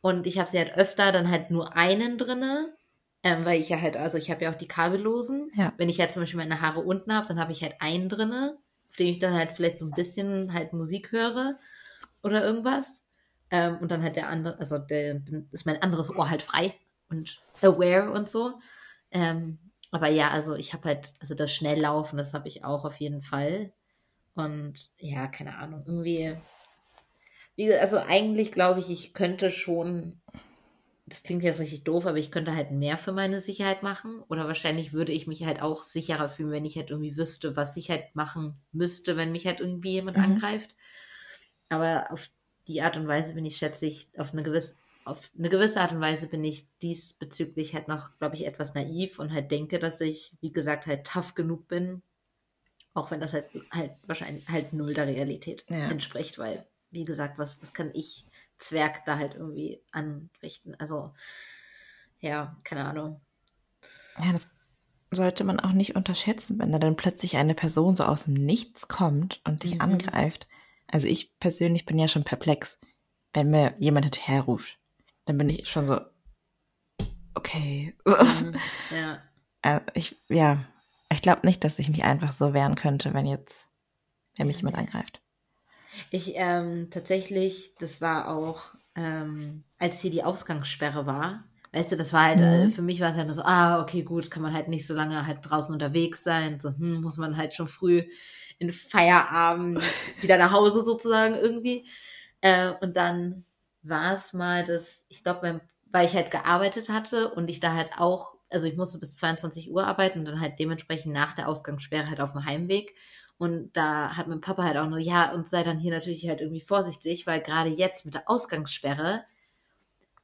Und ich habe sie halt öfter dann halt nur einen drinne, ähm, weil ich ja halt, also ich habe ja auch die kabellosen. Ja. Wenn ich halt zum Beispiel meine Haare unten habe, dann habe ich halt einen drinne auf dem ich dann halt vielleicht so ein bisschen halt Musik höre oder irgendwas. Ähm, und dann halt der andere, also der, ist mein anderes Ohr halt frei und aware und so. Ähm, aber ja, also ich habe halt, also das Schnelllaufen, das habe ich auch auf jeden Fall. Und ja, keine Ahnung, irgendwie, wie, also eigentlich glaube ich, ich könnte schon das klingt jetzt richtig doof, aber ich könnte halt mehr für meine Sicherheit machen. Oder wahrscheinlich würde ich mich halt auch sicherer fühlen, wenn ich halt irgendwie wüsste, was ich halt machen müsste, wenn mich halt irgendwie jemand mhm. angreift. Aber auf die Art und Weise bin ich, schätze ich, auf eine gewisse, auf eine gewisse Art und Weise bin ich diesbezüglich halt noch, glaube ich, etwas naiv und halt denke, dass ich, wie gesagt, halt tough genug bin. Auch wenn das halt, halt wahrscheinlich halt null der Realität ja. entspricht, weil, wie gesagt, was, was kann ich Zwerg da halt irgendwie anrichten. Also, ja, keine Ahnung. Ja, das sollte man auch nicht unterschätzen, wenn da dann plötzlich eine Person so aus dem Nichts kommt und dich mhm. angreift. Also ich persönlich bin ja schon perplex, wenn mir jemand hinterherruft. Dann bin ich schon so, okay. Mhm. Ja. Also ich, ja, ich glaube nicht, dass ich mich einfach so wehren könnte, wenn jetzt, wenn mich jemand angreift. Ich ähm, tatsächlich, das war auch, ähm, als hier die Ausgangssperre war. Weißt du, das war halt, äh, mhm. für mich war es halt so, ah, okay, gut, kann man halt nicht so lange halt draußen unterwegs sein. So, hm, muss man halt schon früh in Feierabend wieder nach Hause sozusagen irgendwie. Äh, und dann war es mal das, ich glaube, weil ich halt gearbeitet hatte und ich da halt auch, also ich musste bis 22 Uhr arbeiten und dann halt dementsprechend nach der Ausgangssperre halt auf dem Heimweg. Und da hat mein Papa halt auch nur, ja, und sei dann hier natürlich halt irgendwie vorsichtig, weil gerade jetzt mit der Ausgangssperre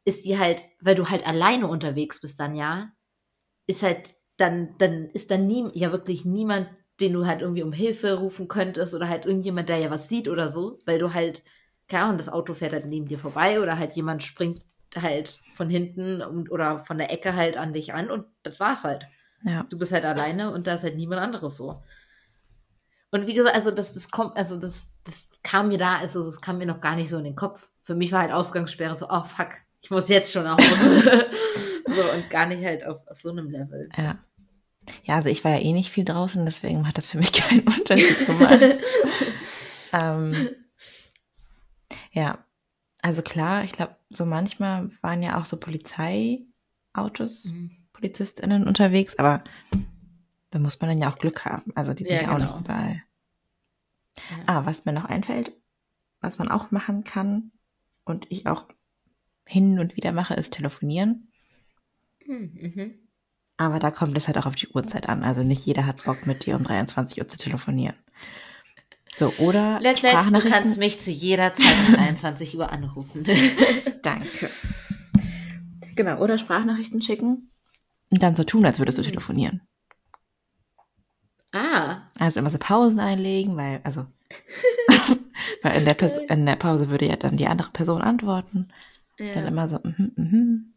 ist die halt, weil du halt alleine unterwegs bist dann ja, ist halt dann, dann ist dann nie, ja wirklich niemand, den du halt irgendwie um Hilfe rufen könntest oder halt irgendjemand, der ja was sieht oder so, weil du halt, keine Ahnung, das Auto fährt halt neben dir vorbei oder halt jemand springt halt von hinten und, oder von der Ecke halt an dich an und das war's halt. Ja. Du bist halt alleine und da ist halt niemand anderes so. Und wie gesagt, also das, das kommt, also das, das kam mir da, also das kam mir noch gar nicht so in den Kopf. Für mich war halt Ausgangssperre so, oh fuck, ich muss jetzt schon nach Hause. so, und gar nicht halt auf, auf so einem Level. Ja. Ja, also ich war ja eh nicht viel draußen, deswegen hat das für mich keinen Unterschied gemacht. ähm, ja, also klar, ich glaube, so manchmal waren ja auch so Polizeiautos, mhm. PolizistInnen unterwegs, aber da muss man dann ja auch Glück haben. Also die sind ja, ja auch genau. nicht überall. Ja. Ah, was mir noch einfällt, was man auch machen kann und ich auch hin und wieder mache, ist telefonieren. Hm, mhm. Aber da kommt es halt auch auf die Uhrzeit an. Also nicht jeder hat Bock, mit dir um 23 Uhr zu telefonieren. So, oder Let, let, Du kannst mich zu jeder Zeit um 23 Uhr anrufen. Danke. Genau, oder Sprachnachrichten schicken und dann so tun, als würdest du telefonieren. Ah. Also immer so Pausen einlegen, weil, also Weil in der, in der Pause würde ja dann die andere Person antworten. Ja. Dann immer so, mhm, mm mhm.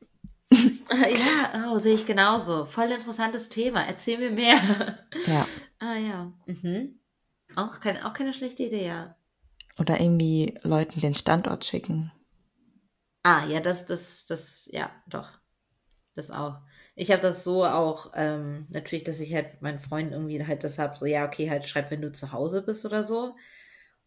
ja, oh, sehe ich genauso. Voll interessantes Thema. Erzähl mir mehr. Ja. Ah ja. Mhm. Auch, kein, auch keine schlechte Idee, ja. Oder irgendwie Leuten den Standort schicken. Ah, ja, das, das, das, ja, doch. Das auch. Ich habe das so auch, ähm, natürlich, dass ich halt meinen Freunden irgendwie halt das habe, so, ja, okay, halt schreib, wenn du zu Hause bist oder so.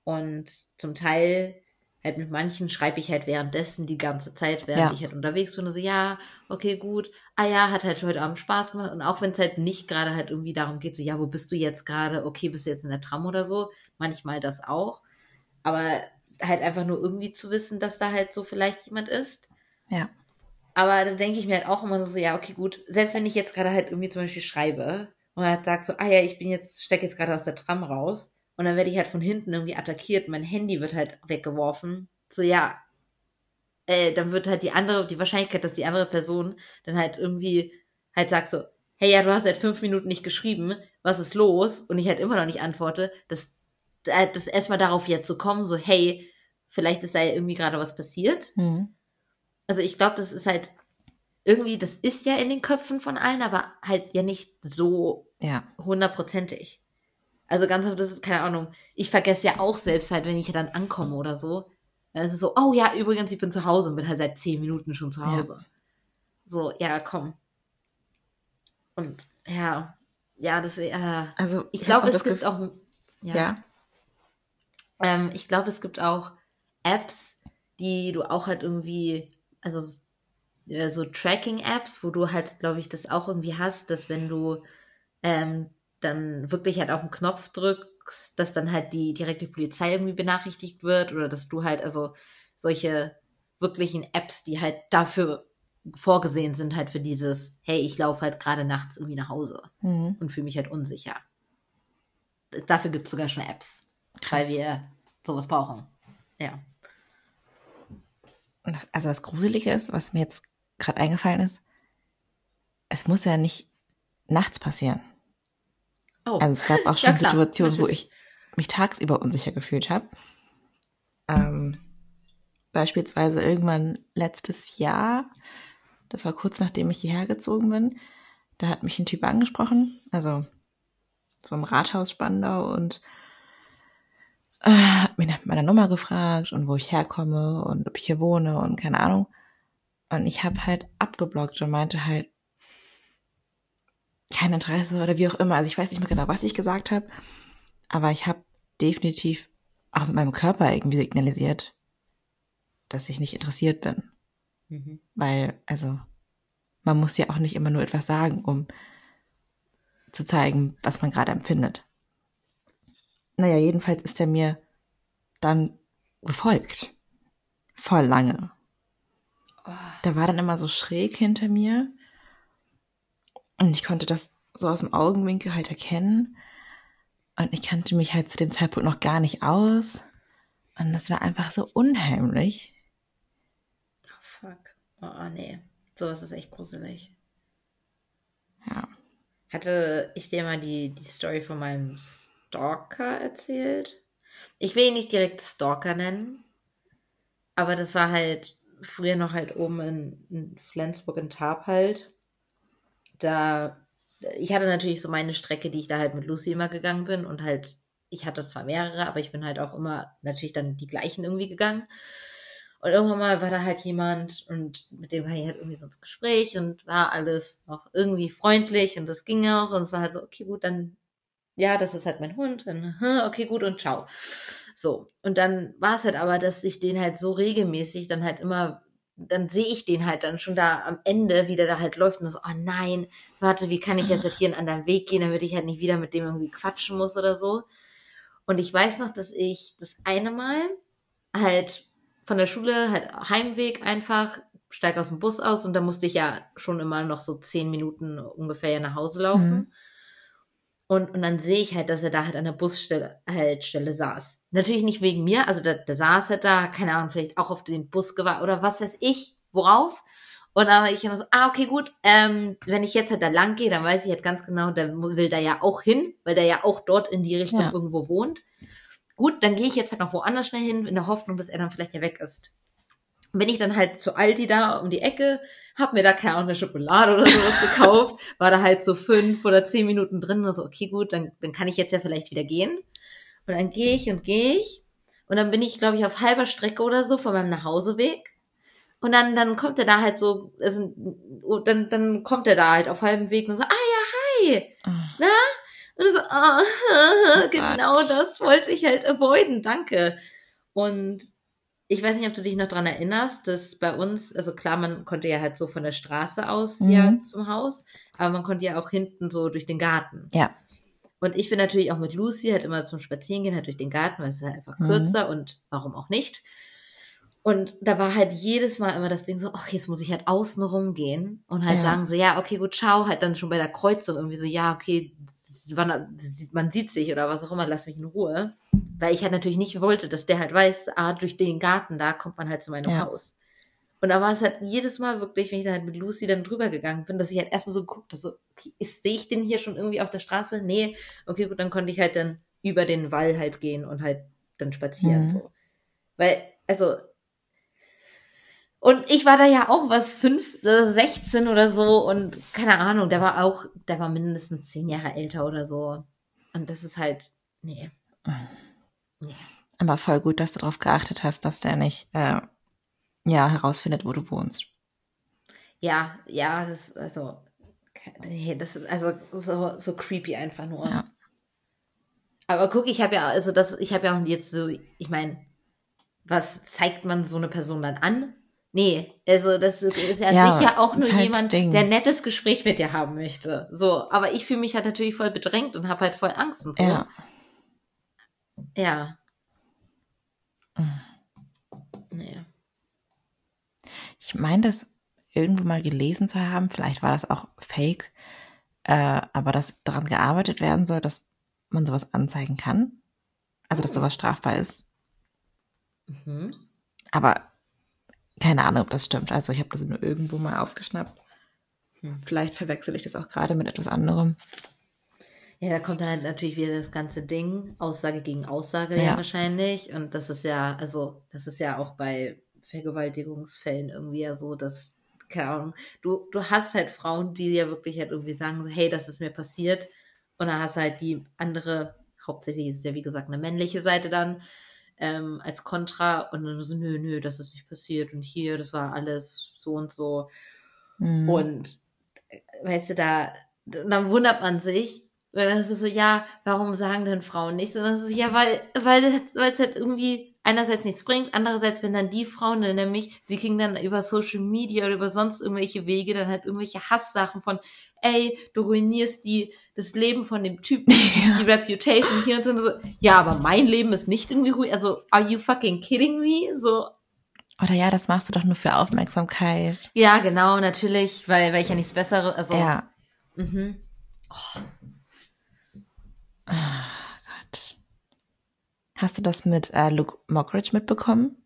Und zum Teil halt mit manchen schreibe ich halt währenddessen die ganze Zeit, während ja. ich halt unterwegs bin. Und so, ja, okay, gut. Ah ja, hat halt heute Abend Spaß gemacht. Und auch wenn es halt nicht gerade halt irgendwie darum geht, so, ja, wo bist du jetzt gerade? Okay, bist du jetzt in der Tram oder so? Manchmal das auch. Aber halt einfach nur irgendwie zu wissen, dass da halt so vielleicht jemand ist. Ja. Aber da denke ich mir halt auch immer so, ja, okay, gut. Selbst wenn ich jetzt gerade halt irgendwie zum Beispiel schreibe und halt sag so, ah ja, ich bin jetzt, stecke jetzt gerade aus der Tram raus und dann werde ich halt von hinten irgendwie attackiert, mein Handy wird halt weggeworfen. So, ja, äh, dann wird halt die andere, die Wahrscheinlichkeit, dass die andere Person dann halt irgendwie halt sagt so, hey, ja, du hast seit fünf Minuten nicht geschrieben, was ist los? Und ich halt immer noch nicht antworte, dass äh, das erstmal darauf jetzt zu kommen, so, hey, vielleicht ist da ja irgendwie gerade was passiert. Mhm. Also ich glaube, das ist halt irgendwie, das ist ja in den Köpfen von allen, aber halt ja nicht so hundertprozentig. Also ganz oft ist es, keine Ahnung, ich vergesse ja auch selbst halt, wenn ich dann ankomme oder so. Dann ist es so, oh ja, übrigens, ich bin zu Hause und bin halt seit zehn Minuten schon zu Hause. Ja. So, ja, komm. Und ja, ja, das wäre. Äh, also ich, glaube, es gibt auch. Ja. ja. Ähm, ich glaube, es gibt auch Apps, die du auch halt irgendwie, also so Tracking-Apps, wo du halt, glaube ich, das auch irgendwie hast, dass wenn du ähm, dann wirklich halt auf den Knopf drückst, dass dann halt die direkte Polizei irgendwie benachrichtigt wird oder dass du halt also solche wirklichen Apps, die halt dafür vorgesehen sind, halt für dieses, hey, ich laufe halt gerade nachts irgendwie nach Hause mhm. und fühle mich halt unsicher. Dafür gibt es sogar schon Apps, Krass. weil wir sowas brauchen. Ja. Also das Gruselige ist, was mir jetzt gerade eingefallen ist, es muss ja nicht nachts passieren. Oh. Also es gab auch schon ja, Situationen, natürlich. wo ich mich tagsüber unsicher gefühlt habe. Ähm, beispielsweise irgendwann letztes Jahr, das war kurz nachdem ich hierher gezogen bin, da hat mich ein Typ angesprochen, also so im Rathaus Spandau und äh, hat mich nach meiner Nummer gefragt und wo ich herkomme und ob ich hier wohne und keine Ahnung. Und ich habe halt abgeblockt und meinte halt, kein Interesse oder wie auch immer. Also ich weiß nicht mehr genau, was ich gesagt habe, aber ich habe definitiv auch mit meinem Körper irgendwie signalisiert, dass ich nicht interessiert bin. Mhm. Weil, also, man muss ja auch nicht immer nur etwas sagen, um zu zeigen, was man gerade empfindet. Naja, jedenfalls ist er mir dann gefolgt. Voll lange. Oh. Der war dann immer so schräg hinter mir und ich konnte das so aus dem Augenwinkel halt erkennen. Und ich kannte mich halt zu dem Zeitpunkt noch gar nicht aus. Und das war einfach so unheimlich. Oh, fuck. Oh, nee. Sowas ist echt gruselig. Ja. Hatte ich dir mal die, die Story von meinem Stalker erzählt? Ich will ihn nicht direkt Stalker nennen. Aber das war halt früher noch halt oben in, in Flensburg in Tarp halt da, ich hatte natürlich so meine Strecke, die ich da halt mit Lucy immer gegangen bin und halt, ich hatte zwar mehrere, aber ich bin halt auch immer natürlich dann die gleichen irgendwie gegangen. Und irgendwann mal war da halt jemand und mit dem war ich halt irgendwie so ins Gespräch und war alles noch irgendwie freundlich und das ging auch und es war halt so, okay, gut, dann, ja, das ist halt mein Hund, dann, okay, gut und ciao. So. Und dann war es halt aber, dass ich den halt so regelmäßig dann halt immer dann sehe ich den halt dann schon da am Ende, wie der da halt läuft und so, oh nein, warte, wie kann ich jetzt halt hier einen anderen Weg gehen, damit ich halt nicht wieder mit dem irgendwie quatschen muss oder so. Und ich weiß noch, dass ich das eine Mal halt von der Schule, halt Heimweg einfach, steig aus dem Bus aus und da musste ich ja schon immer noch so zehn Minuten ungefähr nach Hause laufen. Mhm. Und, und dann sehe ich halt, dass er da halt an der Busstelle halt Stelle saß. Natürlich nicht wegen mir, also der, der saß halt da, keine Ahnung, vielleicht auch auf den Bus gewartet oder was weiß ich, worauf. Und dann war ich immer so, ah, okay, gut, ähm, wenn ich jetzt halt da lang gehe, dann weiß ich halt ganz genau, der will da ja auch hin, weil der ja auch dort in die Richtung ja. irgendwo wohnt. gut, dann gehe ich jetzt halt noch woanders schnell hin, in der Hoffnung, dass er dann vielleicht ja weg ist. Bin ich dann halt zu Aldi da um die Ecke, hab mir da keine Ahnung, eine Schokolade oder sowas gekauft, war da halt so fünf oder zehn Minuten drin und so, okay, gut, dann, dann kann ich jetzt ja vielleicht wieder gehen. Und dann gehe ich und gehe ich. Und dann bin ich, glaube ich, auf halber Strecke oder so von meinem Nachhauseweg. Und dann, dann kommt er da halt so, also, dann, dann kommt er da halt auf halbem Weg und so, ah ja, hi, oh. na? Und so, oh, genau Gott. das wollte ich halt avoiden, danke. Und ich weiß nicht, ob du dich noch dran erinnerst, dass bei uns, also klar, man konnte ja halt so von der Straße aus mhm. ja zum Haus, aber man konnte ja auch hinten so durch den Garten. Ja. Und ich bin natürlich auch mit Lucy halt immer zum Spazierengehen halt durch den Garten, weil es ist halt einfach mhm. kürzer und warum auch nicht. Und da war halt jedes Mal immer das Ding so, ach, jetzt muss ich halt außen rumgehen und halt ja. sagen so, ja, okay, gut, ciao, halt dann schon bei der Kreuzung irgendwie so, ja, okay, man sieht sich oder was auch immer, lass mich in Ruhe. Weil ich halt natürlich nicht wollte, dass der halt weiß, ah, durch den Garten, da kommt man halt zu meinem ja. Haus. Und da war es halt jedes Mal wirklich, wenn ich dann halt mit Lucy dann drüber gegangen bin, dass ich halt erstmal so geguckt habe, so, okay, sehe ich den hier schon irgendwie auf der Straße? Nee, okay, gut, dann konnte ich halt dann über den Wall halt gehen und halt dann spazieren, mhm. so. Weil, also, und ich war da ja auch was, fünf, 16 oder so und keine Ahnung, der war auch, der war mindestens zehn Jahre älter oder so. Und das ist halt, nee. nee. Aber voll gut, dass du darauf geachtet hast, dass der nicht, äh, ja, herausfindet, wo du wohnst. Ja, ja, das ist, also, nee, das ist also so, so creepy einfach nur. Ja. Aber guck, ich habe ja, also das, ich habe ja auch jetzt so, ich meine, was zeigt man so eine Person dann an? Nee, also das ist ja, ja sicher auch nur halt jemand, der ein nettes Gespräch mit dir haben möchte. So, aber ich fühle mich halt natürlich voll bedrängt und habe halt voll Angst und so. Ja. Ja. Naja. Ich meine, das irgendwo mal gelesen zu haben, vielleicht war das auch fake, äh, aber dass daran gearbeitet werden soll, dass man sowas anzeigen kann. Also, dass sowas strafbar ist. Mhm. Aber keine Ahnung, ob das stimmt. Also ich habe das nur irgendwo mal aufgeschnappt. Hm. Vielleicht verwechsel ich das auch gerade mit etwas anderem. Ja, da kommt halt natürlich wieder das ganze Ding, Aussage gegen Aussage ja. ja wahrscheinlich. Und das ist ja, also das ist ja auch bei Vergewaltigungsfällen irgendwie ja so, dass, keine Ahnung, du, du hast halt Frauen, die ja wirklich halt irgendwie sagen, so, hey, das ist mir passiert. Und dann hast du halt die andere, hauptsächlich ist es ja wie gesagt eine männliche Seite dann, ähm, als Kontra und dann so, nö, nö, das ist nicht passiert und hier, das war alles so und so. Mhm. Und weißt du, da, dann wundert man sich, weil das ist so, ja, warum sagen denn Frauen nichts? Und das ist ja, weil, weil, weil es halt irgendwie einerseits nichts bringt, andererseits, wenn dann die Frauen dann nämlich, die kriegen dann über Social Media oder über sonst irgendwelche Wege dann halt irgendwelche Hasssachen von, ey, du ruinierst die, das Leben von dem Typen, ja. die Reputation hier und so. Ja, aber mein Leben ist nicht irgendwie ruhig. Also, are you fucking kidding me? So. Oder ja, das machst du doch nur für Aufmerksamkeit. Ja, genau, natürlich, weil, weil ich ja nichts Besseres, also. Ja. Mhm. Oh. Hast du das mit äh, Luke Mockridge mitbekommen?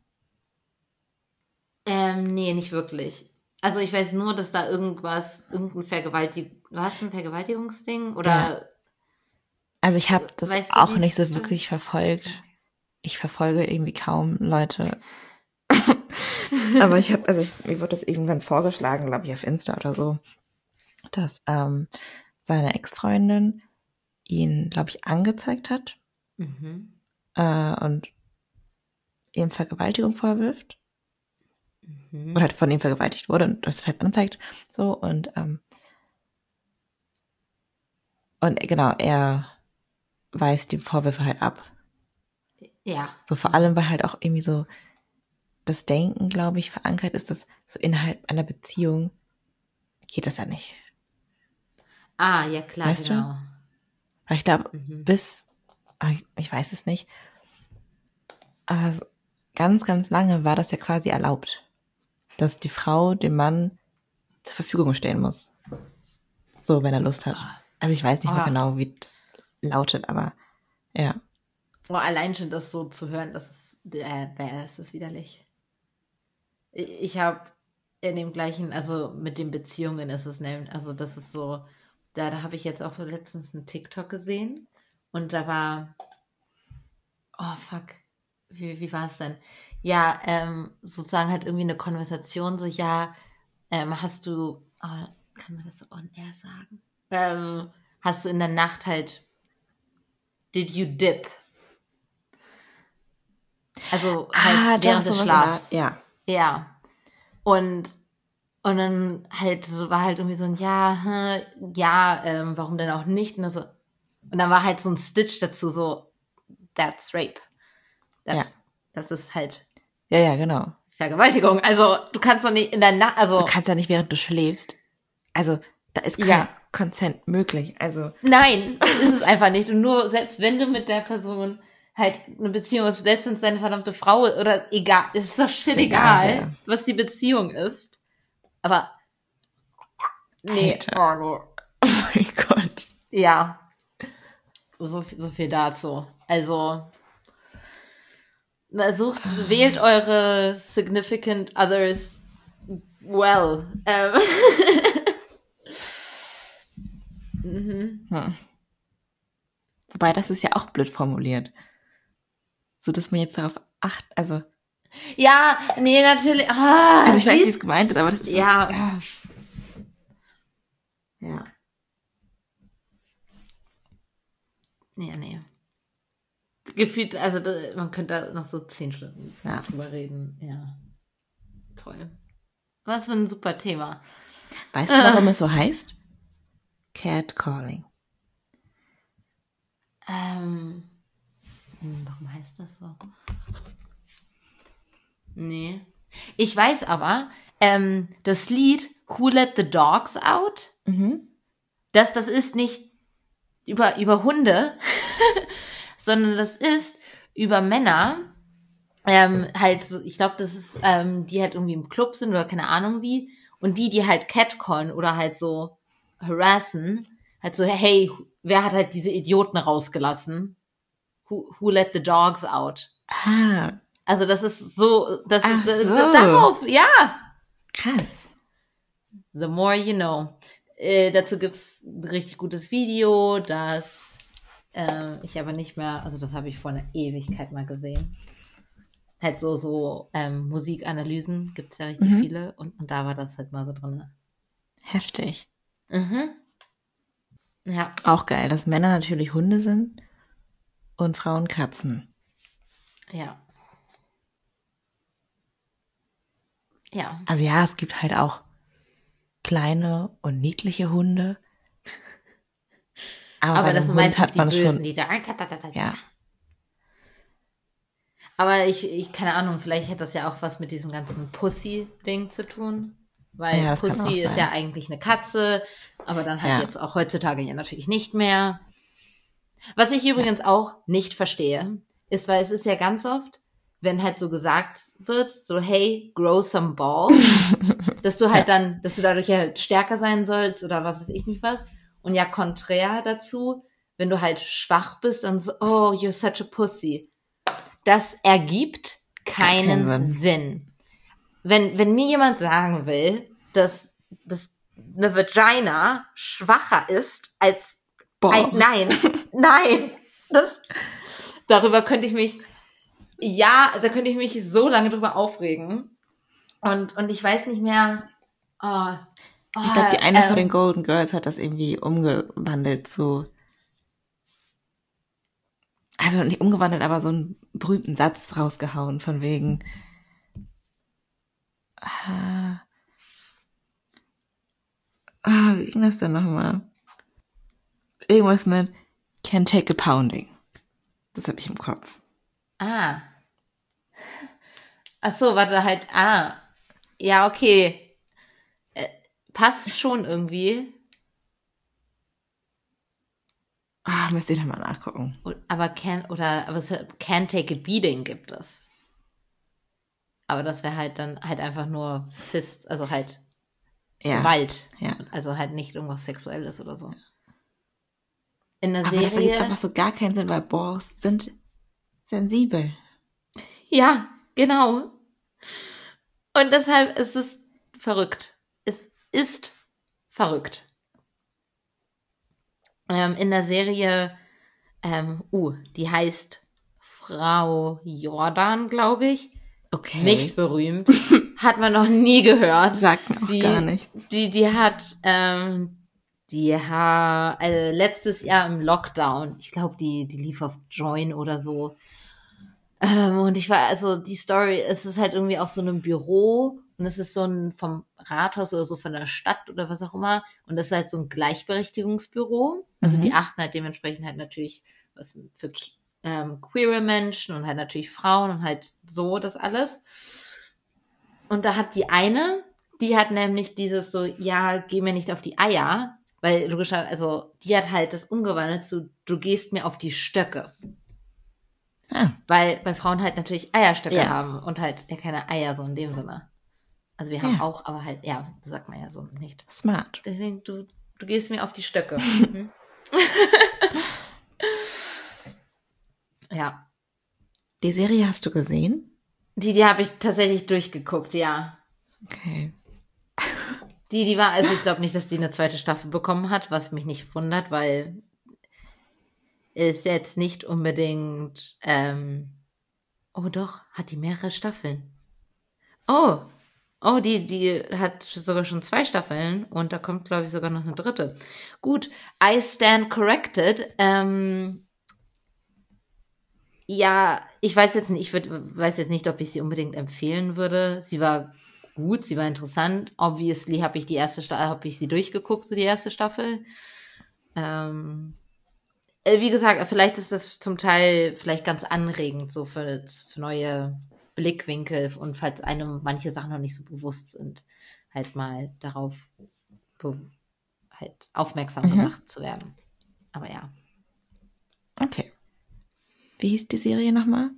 Ähm, nee, nicht wirklich. Also ich weiß nur, dass da irgendwas, irgendein Vergewaltigung, was ein Vergewaltigungsding oder? Ja. Also ich habe das weißt du, auch nicht so wirklich verfolgt. Ich verfolge irgendwie kaum Leute. Aber ich habe, also ich, mir wurde das irgendwann vorgeschlagen, glaube ich, auf Insta oder so, dass ähm, seine Ex-Freundin ihn, glaube ich, angezeigt hat mhm. Äh, und ihm Vergewaltigung vorwirft mhm. oder halt von ihm vergewaltigt wurde und das halt anzeigt. So und ähm, und genau, er weist die Vorwürfe halt ab. Ja. So vor allem, weil halt auch irgendwie so das Denken, glaube ich, verankert ist, dass so innerhalb einer Beziehung geht das ja nicht. Ah, ja klar, weißt genau. Du? Weil ich glaube, mhm. bis, ah, ich weiß es nicht, aber ganz, ganz lange war das ja quasi erlaubt dass die Frau dem Mann zur Verfügung stehen muss. So, wenn er Lust hat. Also ich weiß nicht oh. mehr ah. genau, wie das lautet, aber ja. Oh, allein schon das so zu hören, das ist, äh, das ist widerlich. Ich, ich habe in dem gleichen, also mit den Beziehungen ist es nämlich, also das ist so, da, da habe ich jetzt auch letztens einen TikTok gesehen und da war, oh fuck, wie, wie war es denn? Ja, ähm, sozusagen halt irgendwie eine Konversation, so, ja, ähm, hast du, oh, kann man das so on air sagen? Ähm, hast du in der Nacht halt, did you dip? Also halt Ah, während des Schlafs. der- Ja. Ja. Und, und dann halt, so war halt irgendwie so ein Ja, hm, ja, ähm, warum denn auch nicht? Und, so, und dann war halt so ein Stitch dazu, so, that's rape. That's, Das ist halt Ja, ja, genau. Vergewaltigung. Also, du kannst doch nicht in der Nacht, also, Du kannst ja nicht, während du schläfst. Also, da ist kein Ja. Consent möglich. Also, nein, ist es einfach nicht. Und nur, selbst wenn du mit der Person halt eine Beziehung ist, selbst wenn es deine verdammte Frau oder egal, es ist doch shit Ist egal, egal, ja. was die Beziehung ist. Aber, nee, Alter. oh, nee. oh mein Gott. Ja. So, viel- so viel dazu. Also, sucht, wählt eure significant others well. Ähm. mhm. Hm. Wobei, das ist ja auch blöd formuliert. So, dass man jetzt darauf acht, also, Ja, nee, natürlich. Ah, also ich weiß, wie es gemeint ist, aber das ist so, Ja. Ja. Ja. Ja, nee. Gefühlt, also man könnte da noch so zehn Stunden Ja. drüber reden. Ja. Toll. Was für ein super Thema. Weißt du, warum es so heißt? Catcalling. Ähm, hm, warum heißt das so? Nee. Ich weiß aber, ähm, das Lied Who Let the Dogs Out, Mhm. das, das ist nicht über, über Hunde, sondern das ist über Männer, ähm, halt so, ich glaube, das ist, ähm, die halt irgendwie im Club sind oder keine Ahnung wie, und die, die halt catcallen oder halt so harassen, halt so, hey, wer hat halt diese Idioten rausgelassen? Who, who let the dogs out? Ah, Also das ist so, das Ach ist so. darauf, ja. krass. The more you know. Äh, dazu gibt's ein richtig gutes Video, das äh, ich aber nicht mehr, also das habe ich vor einer Ewigkeit mal gesehen. Halt so, so ähm, Musikanalysen gibt's ja richtig Mhm. viele und, und da war das halt mal so drin. Heftig. Mhm. Ja, Auch geil, dass Männer natürlich Hunde sind und Frauen Katzen. ja. Ja. Also ja, es gibt halt auch kleine und niedliche Hunde. Aber, Aber das Hund meistens hat die man Bösen, schon. die da. Ja. Aber ich, ich, keine Ahnung, vielleicht hat das ja auch was mit diesem ganzen Pussy-Ding zu tun. Weil Ja, Pussy ist ja eigentlich eine Katze, aber dann halt Ja. jetzt auch heutzutage ja natürlich nicht mehr. Was ich übrigens auch nicht verstehe, ist, weil es ist ja ganz oft, wenn halt so gesagt wird, so hey, grow some balls, dass du halt dann, dass du dadurch halt stärker sein sollst oder was weiß ich nicht was. Und ja, konträr dazu, wenn du halt schwach bist, dann so, oh, you're such a pussy. Das ergibt keinen keinen Sinn. Wenn, wenn mir jemand sagen will, dass, dass eine Vagina schwacher ist als ein, Balls. nein, nein, das, darüber könnte ich mich, ja, da könnte ich mich so lange drüber aufregen. Und, und ich weiß nicht mehr, oh, Ich glaube, die eine ähm, von den Golden Girls hat das irgendwie umgewandelt zu. Also nicht umgewandelt, aber so einen berühmten Satz rausgehauen von wegen. Ah, ah wie ging das denn nochmal? Irgendwas mit can take a pounding. Das habe ich im Kopf. Ah. Ach so, warte, halt, ah. Ja, okay. Äh, passt schon irgendwie. Ah, müsst ihr da mal nachgucken. Aber can, oder, aber can take a beating gibt es. Aber das wäre halt dann halt einfach nur Fist, also halt Ja. Gewalt. Ja. Also halt nicht irgendwas Sexuelles oder so. In der Aber das ergibt Serie. einfach so gar keinen Sinn, weil Balls sind sensibel. Ja, genau. Und deshalb ist es verrückt. Es ist verrückt. Ähm, in der Serie, ähm, uh, die heißt Frau Jordan, glaube ich. Okay. Nicht berühmt. hat man noch nie gehört. Sagt mir auch die, gar nicht. Die, die hat, ähm, die hat äh, letztes Jahr im Lockdown, ich glaube, die, die lief auf Join oder so. Ähm, und ich war, also die Story, es ist halt irgendwie auch so ein Büro und es ist so ein vom Rathaus oder so von der Stadt oder was auch immer. Und das ist halt so ein Gleichberechtigungsbüro. Also Mhm. die achten halt dementsprechend halt natürlich was für ähm, queere Menschen und halt natürlich Frauen und halt so das alles. Und da hat die eine, die hat nämlich dieses so, ja, geh mir nicht auf die Eier, weil logischerweise, also die hat halt das umgewandelt zu, du gehst mir auf die Stöcke. Ah, Weil bei Frauen halt natürlich Eierstöcke Ja. haben und halt ja keine Eier so in dem Sinne. Also wir haben Ja. auch, aber halt, ja, sagt man ja so nicht. smart. Deswegen, du, du gehst mir auf die Stöcke. Mhm. ja. Die Serie hast du gesehen? Die, die habe ich tatsächlich durchgeguckt, ja. Okay. Die, die war, also ich glaube nicht, dass die eine zweite Staffel bekommen hat, was mich nicht wundert, weil ist jetzt nicht unbedingt, ähm, oh doch, hat die mehrere Staffeln. Oh, oh, die, die hat sogar schon zwei Staffeln und da kommt, glaube ich, sogar noch eine dritte. Gut, I stand corrected. Ähm, ja, ich weiß jetzt nicht, ich würd, weiß jetzt nicht, ob ich sie unbedingt empfehlen würde. Sie war gut, sie war interessant. Obviously habe ich die erste habe ich sie durchgeguckt, so die erste Staffel. Ähm, äh, wie gesagt, vielleicht ist das zum Teil vielleicht ganz anregend, so für, für neue Blickwinkel und falls einem manche Sachen noch nicht so bewusst sind, halt mal darauf halt aufmerksam Mhm. gemacht zu werden. Aber ja. Okay. Wie hieß die Serie nochmal?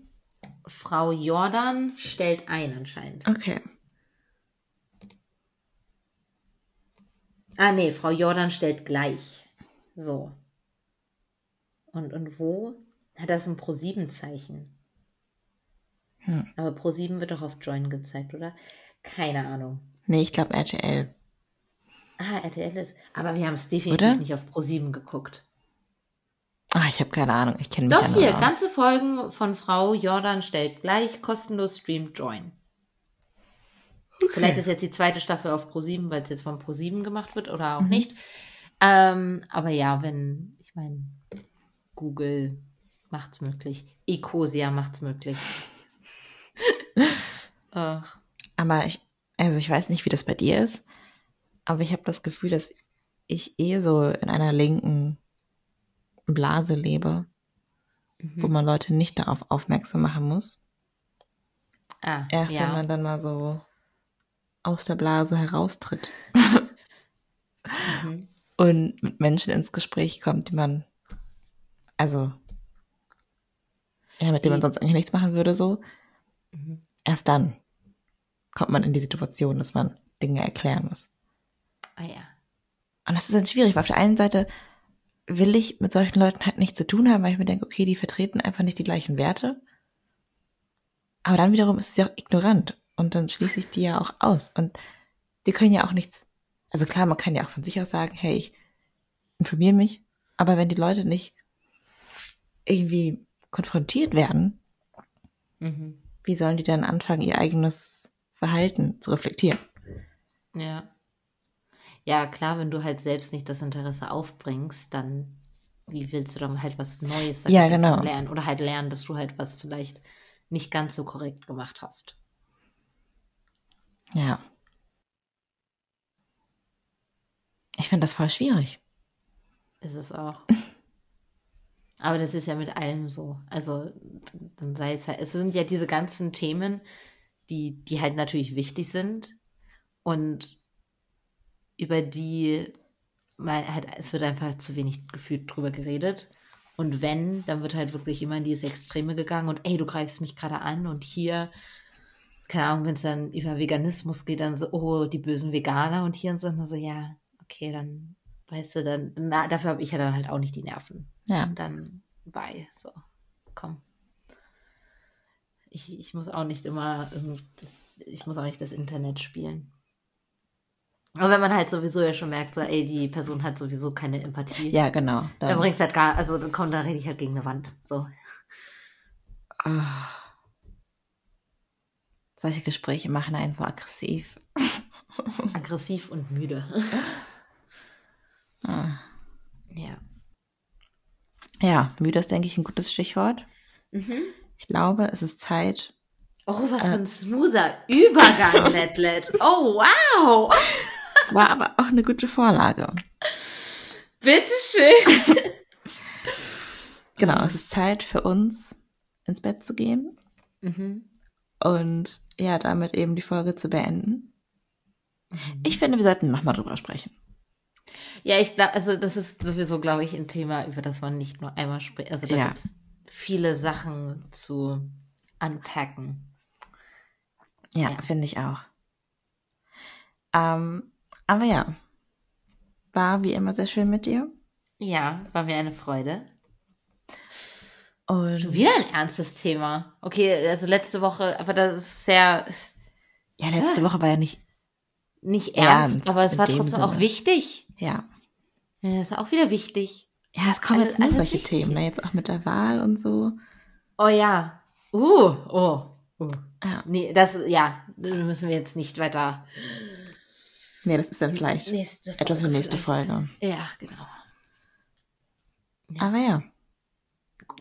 Frau Jordan stellt ein anscheinend. Okay. Ah, nee, Frau Jordan stellt gleich. So. Und, und wo? Hat das ein Pro-7-Zeichen? Hm. Aber Pro-7 wird doch auf Join gezeigt, oder? Keine Ahnung. Nee, ich glaube RTL. Ah, RTL ist. Aber wir haben es definitiv Oder? nicht auf Pro7 geguckt. Ah, ich habe keine Ahnung. Ich kenne mich Doch hier, aus. ganze Folgen von Frau Jordan stellt gleich kostenlos streamt Join. Vielleicht ist jetzt die zweite Staffel auf Pro7, weil es jetzt von Pro7 gemacht wird oder auch Mhm. nicht. Ähm, aber ja, wenn, ich meine, Google macht's möglich. Ecosia macht's möglich. Ach, Aber ich, also ich weiß nicht, wie das bei dir ist, aber ich habe das Gefühl, dass ich eh so in einer linken Blase lebe, wo man Leute nicht darauf aufmerksam machen muss. ah, Erst ja. wenn man dann mal so aus der Blase heraustritt Mhm. und mit Menschen ins Gespräch kommt, die man, also, ja, mit denen man sonst eigentlich nichts machen würde, so. Mhm. Erst dann kommt man in die Situation, dass man Dinge erklären muss. Ah ja. Und das ist dann schwierig, weil auf der einen Seite will ich mit solchen Leuten halt nichts zu tun haben, weil ich mir denke, okay, die vertreten einfach nicht die gleichen Werte. Aber dann wiederum ist es ja auch ignorant. Und dann schließe ich die ja auch aus. Und die können ja auch nichts. Also klar, man kann ja auch von sich aus sagen, hey, ich informiere mich. Aber wenn die Leute nicht irgendwie konfrontiert werden, Mhm. wie sollen die dann anfangen, ihr eigenes Verhalten zu reflektieren? Ja. Ja, klar, wenn du halt selbst nicht das Interesse aufbringst, dann wie willst du dann halt was Neues Ja, genau. lernen? Oder halt lernen, dass du halt was vielleicht nicht ganz so korrekt gemacht hast. Ja. Ich finde das voll schwierig. Ist es auch. Aber das ist ja mit allem so. Also, dann sei es halt, es sind ja diese ganzen Themen, die, die halt natürlich wichtig sind und über die mal halt, es wird einfach zu wenig gefühlt drüber geredet. Und wenn, dann wird halt wirklich immer in diese Extreme gegangen und ey, du greifst mich gerade an und hier, keine Ahnung, wenn es dann über Veganismus geht, dann so, oh, die bösen Veganer und hier und so, und so, ja, okay, dann, weißt du, dann, na, dafür habe ich ja dann halt auch nicht die Nerven. Ja. Und dann bye, so, komm. Ich, ich muss auch nicht immer, das, ich muss auch nicht das Internet spielen. Aber wenn man halt sowieso ja schon merkt, so, ey, die Person hat sowieso keine Empathie. Ja, genau. Dann Dann, bringt's halt gar, also dann kommt, dann rede ich halt gegen eine Wand. So. Ah. Solche Gespräche machen einen so aggressiv. Aggressiv und müde. Ah. Ja. Ja, müde ist, denke ich, ein gutes Stichwort. Mhm. Ich glaube, es ist Zeit. Oh, was für ein smoother Übergang, Letlet. Oh, wow. Es war aber auch eine gute Vorlage. Bitteschön. Genau, es ist Zeit für uns, ins Bett zu gehen Mhm. und ja, damit eben die Folge zu beenden. Ich finde, wir sollten nochmal drüber sprechen. Ja, ich glaube, also das ist sowieso, glaube ich, ein Thema, über das man nicht nur einmal spricht. Also da Ja. gibt's viele Sachen zu unpacken. Ja, Ja. finde ich auch. Ähm, aber ja, war wie immer sehr schön mit dir. Ja, war mir eine Freude. Und Schon wieder ein ernstes Thema. Okay, also letzte Woche, aber das ist sehr ja, letzte Woche war ja nicht, nicht ernst, Ernst aber es war dem trotzdem auch Sinne. wichtig. ja. Das ist auch wieder wichtig. Ja, es kommen Alles- jetzt alles solche wichtig. Themen, ne? jetzt auch mit der Wahl und so. Oh ja. Uh, oh. Uh. Ja. Nee, das, ja, müssen wir jetzt nicht weiter. Nee, das ist dann vielleicht etwas für nächste vielleicht. Folge. Ja, genau. Ja. Aber ja,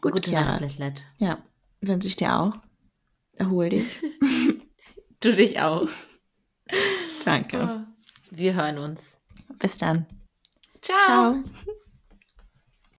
gut, Gute Chiara. Nacht, Letlet. Ja, wünsche ich dir auch. Erhol dich. Du dich auch. Danke. Wir hören uns. Bis dann. 这。